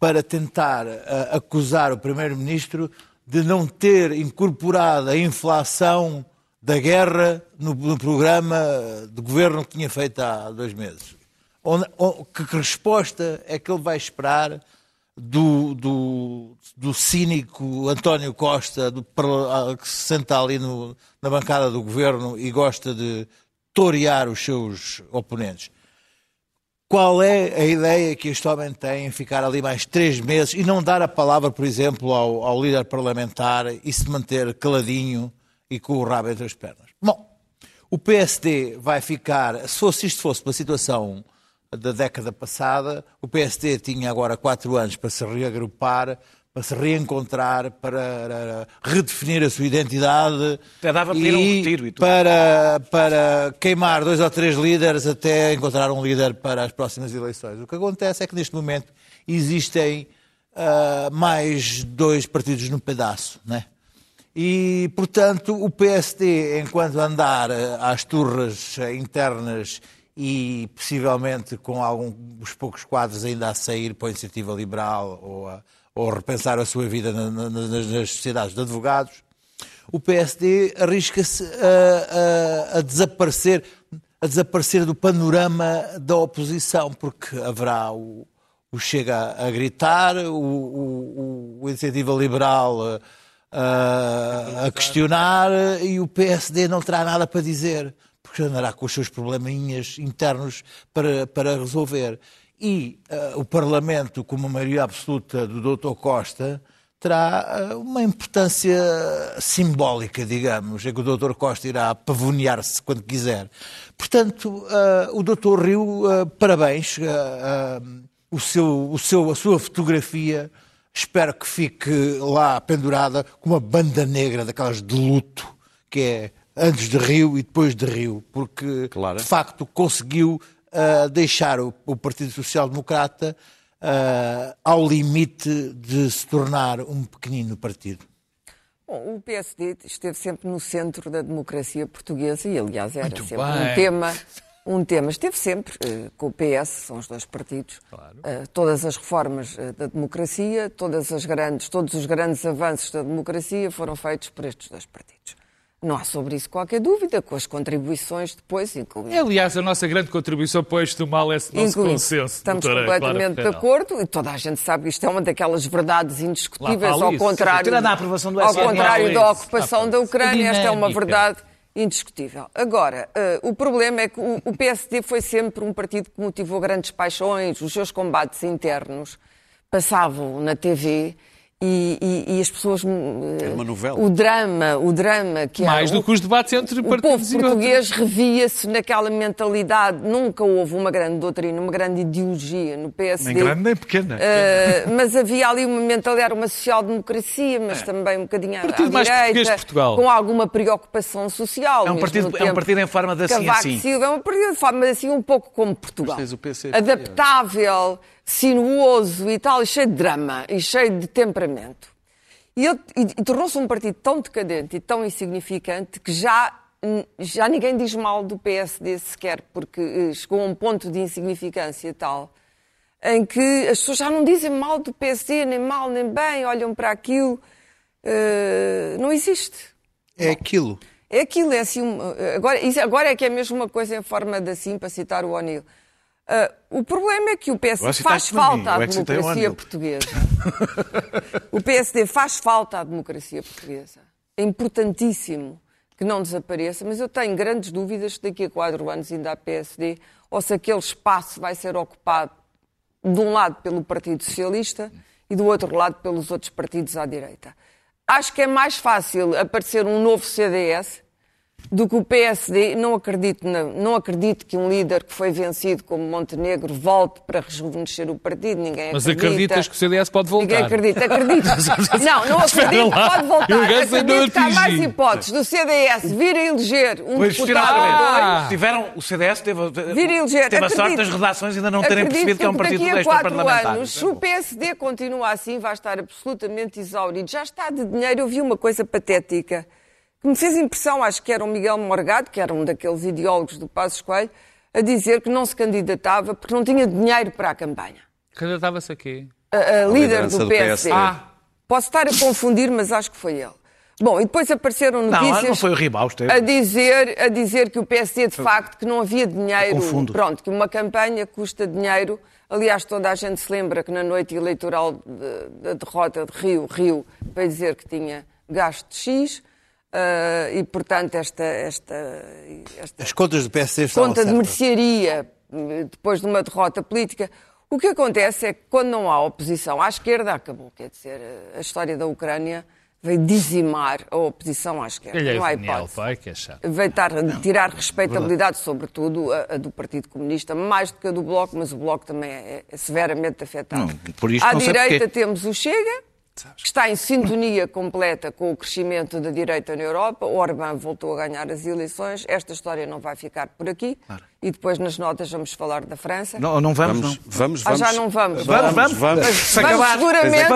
para tentar uh, acusar o Primeiro-Ministro de não ter incorporado a inflação da guerra no, no, programa de governo que tinha feito há dois meses. Onde, onde, que, resposta é que ele vai esperar do, do, do cínico António Costa, do, que se senta ali no, na bancada do governo e gosta de torear os seus oponentes. Qual é a ideia que este homem tem em ficar ali mais três meses e não dar a palavra, por exemplo, ao, ao líder parlamentar e se manter caladinho e com o rabo entre as pernas? Bom, o PSD vai ficar, se fosse isto fosse uma situação da década passada. O PSD tinha agora quatro anos para se reagrupar, para se reencontrar, para redefinir a sua identidade até dava e, um retiro e tudo. Para, para queimar dois ou três líderes até encontrar um líder para as próximas eleições. O que acontece é que neste momento existem uh, mais dois partidos no pedaço, né? E, portanto, o PSD, enquanto andar às turras internas e possivelmente com alguns poucos quadros ainda a sair para a iniciativa liberal ou a, ou repensar a sua vida na, na, nas sociedades de advogados, o PSD arrisca-se a, a, a, desaparecer, a desaparecer do panorama da oposição, porque haverá o, o Chega a gritar, o, o, o Iniciativa Liberal a, a questionar e o PSD não terá nada para dizer porque andará com os seus probleminhas internos para, para resolver. E uh, o Parlamento, com uma maioria absoluta do Dr. Costa, terá uh, uma importância simbólica, digamos, em que o Dr. Costa irá pavonear-se quando quiser. Portanto, uh, o Dr. Rio, parabéns, o seu, o seu, a sua fotografia espero que fique lá pendurada com uma banda negra daquelas de luto, que é antes de Rio e depois de Rio, porque claro. de facto conseguiu uh, deixar o, o, Partido Social Democrata uh, ao limite de se tornar um pequenino partido. Bom, o PSD esteve sempre no centro da democracia portuguesa e, aliás, era Muito sempre bem. um tema. Um tema esteve sempre uh, com o PS, são os dois partidos, claro. todas as reformas da democracia, todas as grandes, todos os grandes avanços da democracia foram feitos por estes dois partidos. Não há sobre isso qualquer dúvida, com as contribuições depois, incluindo. Aliás, a nossa grande contribuição para este mal é esse nosso incluindo. consenso. Estamos doutora completamente Clara de acordo e toda a gente sabe que isto é uma daquelas verdades indiscutíveis, ao contrário, ao contrário isso. da ocupação Ah, da Ucrânia, esta é uma verdade indiscutível. Agora, eh, o problema é que o, o PSD foi sempre um partido que motivou grandes paixões, os seus combates internos passavam na TV e, e- e as pessoas... Era uma novela. O drama, o drama que Mais era, do que os debates entre o partidos povo e português revia-se naquela mentalidade. Nunca houve uma grande doutrina, uma grande ideologia no PSD. Nem grande nem pequena. Uh, mas havia ali uma mentalidade, era uma social-democracia, mas também um bocadinho à, Partido à mais português direita, de Portugal. com alguma preocupação social. É um partido- é um partido em forma de assim, assim. Silva é um partido em forma de assim, um pouco como Portugal. O PC, Adaptável, sinuoso e tal, e cheio de drama, e cheio de temperamento. E, ele- e- e tornou-se um partido tão decadente e tão insignificante que já, já ninguém diz mal do PSD sequer, porque eh, chegou a um ponto de insignificância tal em que as pessoas já não dizem mal do PSD, nem mal nem bem, olham para aquilo. eh, não existe. É aquilo. É aquilo, é assim. um- Agora, agora é que é mesmo uma coisa em forma de assim, para citar o O'Neill. Ah, o problema é que o PSD faz falta à democracia portuguesa. o PSD faz falta à democracia portuguesa. É importantíssimo que não desapareça, mas eu tenho grandes dúvidas se daqui a quatro anos ainda há PSD ou se aquele espaço vai ser ocupado de um lado pelo Partido Socialista e do outro lado pelos outros partidos à direita. Acho que é mais fácil aparecer um novo CDS do que o PSD. Não acredito, na- não acredito que um líder que foi vencido como Montenegro volte para rejuvenescer o partido. Ninguém Mas acredita. acreditas que o CDS pode voltar? Ninguém acredita, acredito. Não, não acredito, lá. pode voltar. Eu ganho sem não Acredito que há mais hipóteses do CDS vir a eleger um Pois, deputado dois. Tiveram, o CDS teve, Vir a eleger. teve a sorte das redações ainda não terem acredito percebido que é um partido daqui a quatro anos, se o PSD continua assim, vai estar absolutamente exaurido. Já está de dinheiro. Eu vi uma coisa patética que me fez impressão, acho que era o Miguel Morgado, que era um daqueles ideólogos do Passos Coelho, a dizer que não se candidatava porque não tinha dinheiro para a campanha. Candidatava-se a quê? A, a líder liderança do do PSD. PSD. Ah. Posso estar a confundir, mas acho que foi ele. Bom, e depois apareceram Não, notícias não foi o Ribaus, a dizer, a dizer que o PSD, de facto, que não havia dinheiro. confundo. Pronto, que uma campanha custa dinheiro. Aliás, toda a gente se lembra que na noite eleitoral de- da derrota de Rio, Rio veio dizer que tinha gasto X. ah, e, portanto, esta, esta, esta As contas do PSD estavam conta de mercearia depois de uma derrota política. O que acontece é que quando não há oposição à esquerda, acabou. Quer dizer, a história da Ucrânia veio dizimar a oposição à esquerda. Ele é não há hipótese. pai, que é chato. Veio tar- tirar respeitabilidade, sobretudo a, a do Partido Comunista, mais do que a do Bloco, mas o Bloco também é, é severamente afetado. Não, por isto à direita porquê. temos o Chega, está em sintonia completa com o crescimento da direita na Europa. O Orbán voltou a ganhar as eleições. Esta história não vai ficar por aqui. E depois nas notas vamos falar da França. Não, não vamos, Vamos, não. vamos, Ah, vamos. já não vamos. Vamos, vamos. vamos. Vamos acabar. seguramente,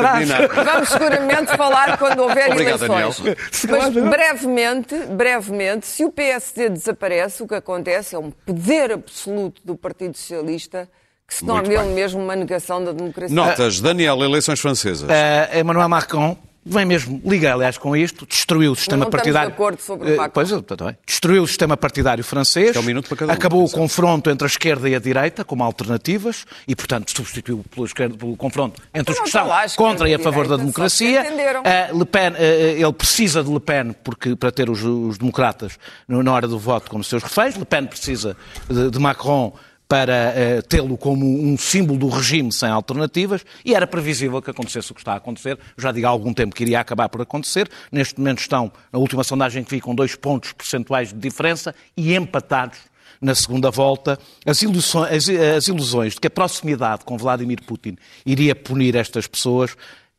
vamos seguramente falar quando houver Obrigado, eleições. Mas brevemente, brevemente, se o PSD desaparece, o que acontece é um poder absoluto do Partido Socialista que se torna Muito ele mesmo uma negação da democracia. Notas, Daniel, eleições francesas. Uh, Emmanuel Macron vem mesmo, liga aliás com isto, destruiu o sistema Não partidário. de acordo sobre o Eh, Macron. Pois, eu também. Destruiu o sistema partidário francês. É um minuto para cada um, acabou o confronto entre a esquerda e a direita como alternativas e, portanto, substituiu pelo, esquerda, pelo confronto entre os Não que está estão contra e a favor da democracia. Eh, Le Pen, eh, ele precisa de Le Pen porque, para ter os, os democratas no- na hora do voto como seus reféns. Le Pen precisa de, de Macron para eh, tê-lo como um símbolo do regime sem alternativas e era previsível que acontecesse o que está a acontecer. Já digo há algum tempo que iria acabar por acontecer. Neste momento estão, na última sondagem que vi, com dois pontos percentuais de diferença e empatados na segunda volta. As as, as ilusões de que a proximidade com Vladimir Putin iria punir estas pessoas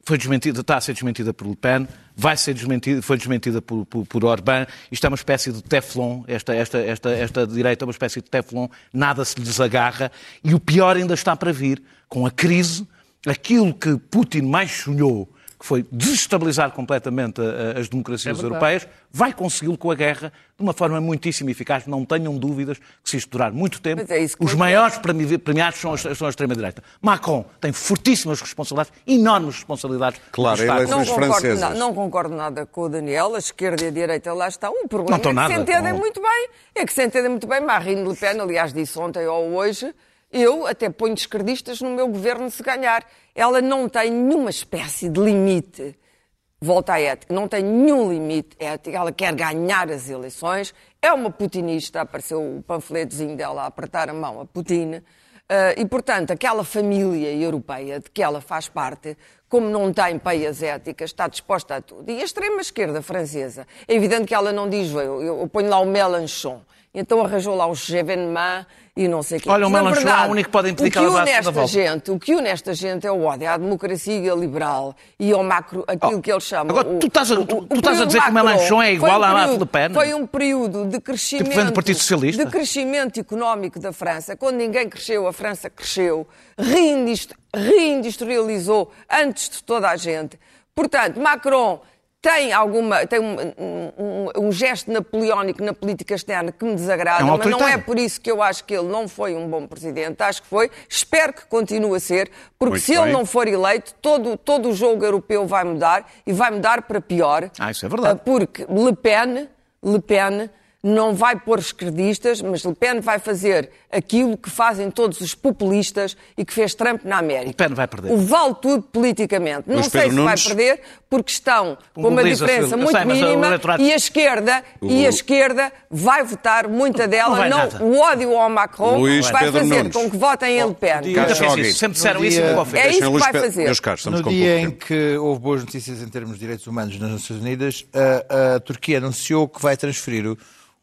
foi desmentida, está a ser desmentida por Le Pen, vai ser desmentida, foi desmentida por, por, por Orbán. Isto é uma espécie de teflon, esta, esta, esta, esta direita é uma espécie de teflon, nada se lhes agarra. E o pior ainda está para vir, com a crise, aquilo que Putin mais sonhou que foi desestabilizar completamente as democracias É europeias, vai consegui-lo com a guerra de uma forma muitíssimo eficaz. Não tenham dúvidas que se isto durar muito tempo, é os maiores premi- premiados são, as- são a extrema-direita. Macron tem fortíssimas responsabilidades, enormes responsabilidades. Claro, eleições Não concordo, francesas. na- não concordo nada com o Daniel, a esquerda e a direita lá está. O problema Não estão é que nada, se entendem não. muito bem. É que se entendem muito bem. Marine Le Pen, aliás, disse ontem ou hoje, eu até ponho esquerdistas no meu governo se ganhar. Ela não tem nenhuma espécie de limite. Volta à ética, não tem nenhum limite ético, ela quer ganhar as eleições, é uma putinista, apareceu o panfletozinho dela a apertar a mão a Putin, ah, e, portanto, aquela família europeia de que ela faz parte, como não tem peias éticas, está disposta a tudo. E a extrema-esquerda francesa, é evidente que ela não diz, eu, eu ponho lá o Mélenchon, então arranjou lá os Chevenement e não sei o quê. Olha, o Na Mélenchon é o único que pode impedir o que ela vá à segunda esta volta. gente, o que une esta gente é o ódio à democracia liberal e ao macro, aquilo Oh, que eles chamam... agora, o- tu estás a- o- tu- o tu estás a dizer que o Mélenchon é igual um à período- Le Pen? Foi um período de crescimento... vem do Partido Socialista? De crescimento económico da França. Quando ninguém cresceu, a França cresceu. Reindust- Reindustrializou antes de toda a gente. Portanto, Macron tem alguma tem um, um- um gesto napoleónico na política externa que me desagrada, É um mas não é por isso que eu acho que ele não foi um bom presidente. Acho que foi. Espero que continue a ser, porque Muito se ele bem. não for eleito, todo, todo o jogo europeu vai mudar e vai mudar para pior. Ah, isso é verdade. Ah, Porque Le Pen, Le Pen não vai pôr esquerdistas, mas Le Pen vai fazer aquilo que fazem todos os populistas e que fez Trump na América. Le Pen vai perder. O vale tudo politicamente. Não Luís sei Pedro se vai Nunes. perder, porque estão com uma diferença muito sei, mínima eleitorado- e a esquerda, e a esquerda vai votar, muita dela, vai não, nada. o ódio ao Macron Luís vai Pedro fazer Nunes. com que votem em Le Pen. Sempre disseram isso. É isso que vai fazer. Meus caros, estamos No dia em que houve boas notícias em termos de direitos humanos nas Nações Unidas, a, a Turquia anunciou que vai transferir o,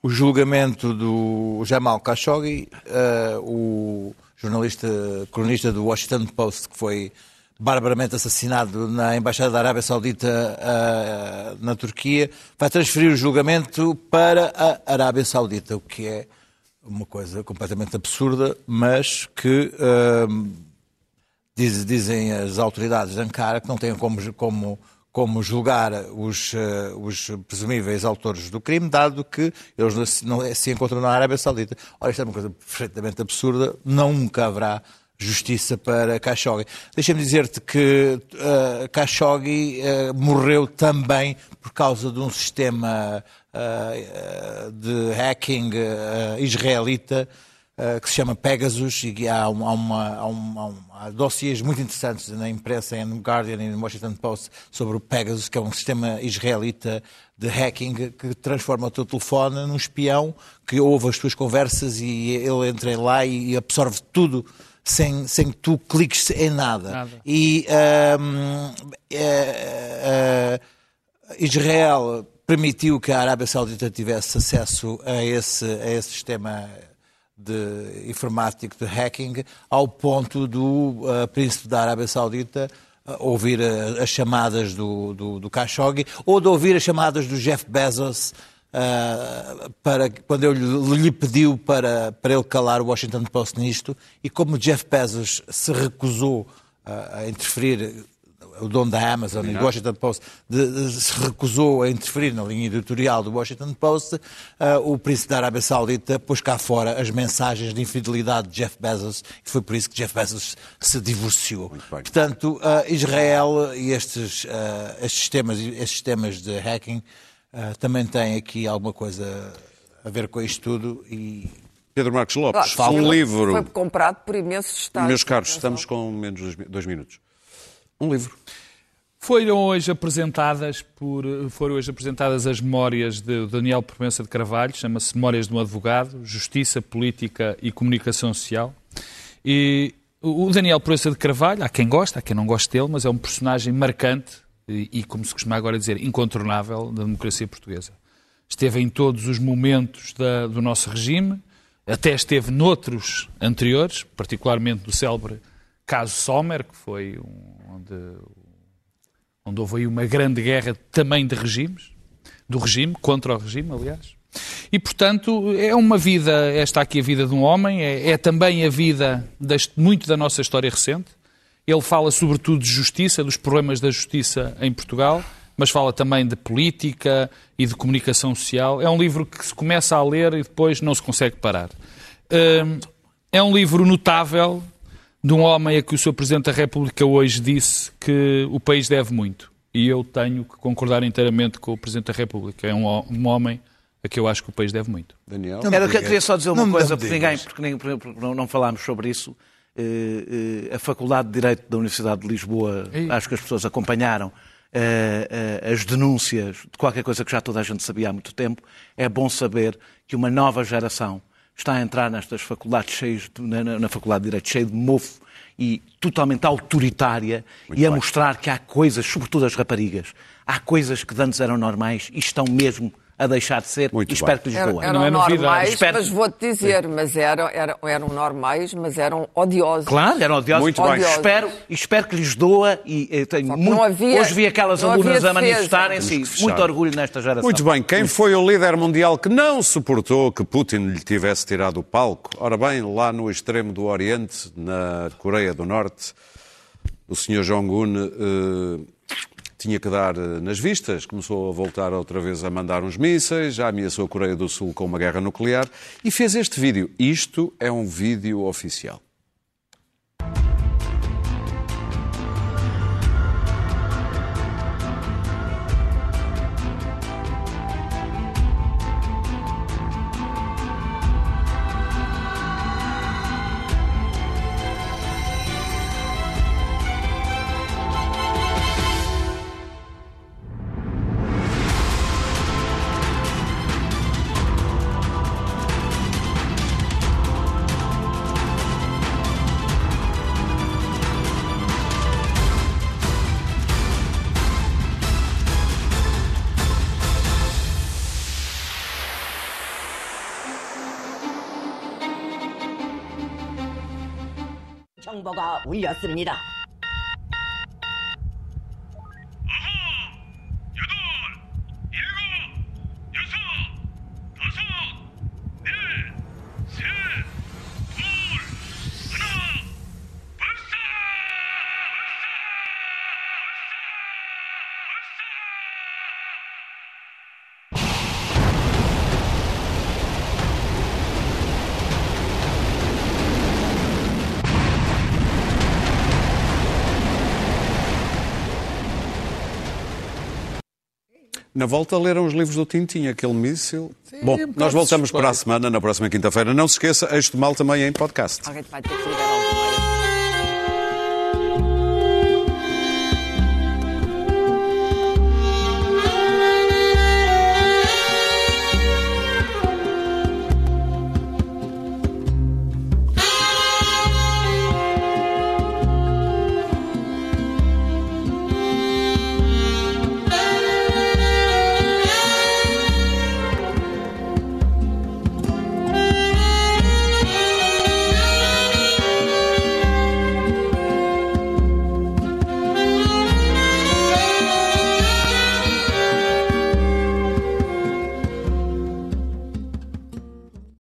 o julgamento do Jamal Khashoggi, eh, o jornalista, cronista do Washington Post, que foi barbaramente assassinado na Embaixada da Arábia Saudita eh, na Turquia, vai transferir o julgamento para a Arábia Saudita, o que é uma coisa completamente absurda, mas que eh, Diz- dizem as autoridades de Ankara que não têm como, como, como julgar os, eh, os presumíveis autores do crime, dado que eles não se- não se encontram na Arábia Saudita. Ora, isto é uma coisa perfeitamente absurda, nunca haverá justiça para Khashoggi. Deixa-me dizer-te que eh, Khashoggi eh, morreu também por causa de um sistema eh, de hacking israelita eh, que se chama Pegasus e que há, um- há, uma, há, um- há um- há dossiês muito interessantes na imprensa, no Guardian e no Washington Post, sobre o Pegasus, que é um sistema israelita de hacking que transforma o teu telefone num espião que ouve as tuas conversas e ele entra lá e absorve tudo sem, sem que tu cliques em nada. Nada. E ahm, eh, eh, Israel permitiu que a Arábia Saudita tivesse acesso a esse, a esse sistema de informático de hacking, ao ponto do uh, príncipe da Arábia Saudita uh, ouvir uh, as chamadas do, do, do Khashoggi ou de ouvir as chamadas do Jeff Bezos para, quando ele lhe pediu para, para ele calar o Washington Post nisto e como Jeff Bezos se recusou a interferir o dono da Amazon e do Washington Post de- de- se recusou a interferir na linha editorial do Washington Post, ah, o príncipe da Arábia Saudita pôs cá fora as mensagens de infidelidade de Jeff Bezos e foi por isso que Jeff Bezos se divorciou. Portanto, ah, Israel e estes, ah, estes, sistemas, estes sistemas de hacking também têm aqui alguma coisa a ver com isto tudo e Pedro Marcos Claro, Lopes, foi- um livro. Foi comprado por imensos Estados. Meus caros, estamos com menos dois minutos. Um livro. Foram hoje apresentadas por, foram hoje apresentadas as memórias de Daniel Provença de Carvalho, chama-se Memórias de um Advogado, Justiça, Política e Comunicação Social. E o Daniel Provença de Carvalho, há quem gosta, há quem não goste dele, mas é um personagem marcante e, e, como se costuma agora dizer, incontornável da democracia portuguesa. Esteve em todos os momentos da- do nosso regime, até esteve noutros anteriores, particularmente do célebre caso Sommer, que foi um, onde onde houve aí uma grande guerra também de regimes, do regime, contra o regime, aliás. E, portanto, é uma vida, esta aqui a vida de um homem, é, é também a vida deste, muito da nossa história recente, Ele fala sobretudo de justiça, dos problemas da justiça em Portugal, mas fala também de política e de comunicação social. É um livro que se começa a ler e depois não se consegue parar. Hum, é um livro notável de um homem a que o Sr. Presidente da República hoje disse que o país deve muito. E eu tenho que concordar inteiramente com o Presidente da República. É um, um homem a que eu acho que o país deve muito. Daniel? Não Era, queria só dizer uma coisa, porque, ninguém, porque, nem, porque não, não falámos sobre isso. Uh, uh, a Faculdade de Direito da Universidade de Lisboa, Ei. acho que as pessoas acompanharam uh, as denúncias de qualquer coisa que já toda a gente sabia há muito tempo. É bom saber que uma nova geração está a entrar nestas faculdades cheias de, na, na, Faculdade de Direito, cheia de mofo e totalmente autoritária Muito e a bem. mostrar que há coisas, sobretudo as raparigas, há coisas que antes eram normais e estão mesmo a deixar de ser Muito e espero que lhes doa. Eram, eram não é normais, espero... mas vou-te dizer, mas eram, eram, eram normais, mas eram odiosos. Claro, eram odiosos. Muito odiosos. bem. Espero, espero que lhes doa e eh, tenho muito... havia, Hoje vi aquelas alunas a manifestarem-se. Muito orgulho nesta geração. Muito bem. Quem foi o líder mundial que não suportou que Putin lhe tivesse tirado o palco? Ora bem, lá no extremo do Oriente, na Coreia do Norte, o Sr. Jong-un... Uh tinha que dar eh, nas vistas, começou a voltar outra vez a mandar uns mísseis, já ameaçou a Coreia do Sul com uma guerra nuclear e fez este vídeo. Isto é um vídeo oficial. 정보가 울렸습니다. Na volta leram os livros do Tintin, aquele míssil. Sim, Bom, um nós voltamos para a semana, na próxima quinta-feira. Não se esqueça, de Mal também em podcast. Alguém vai ter que ligar ao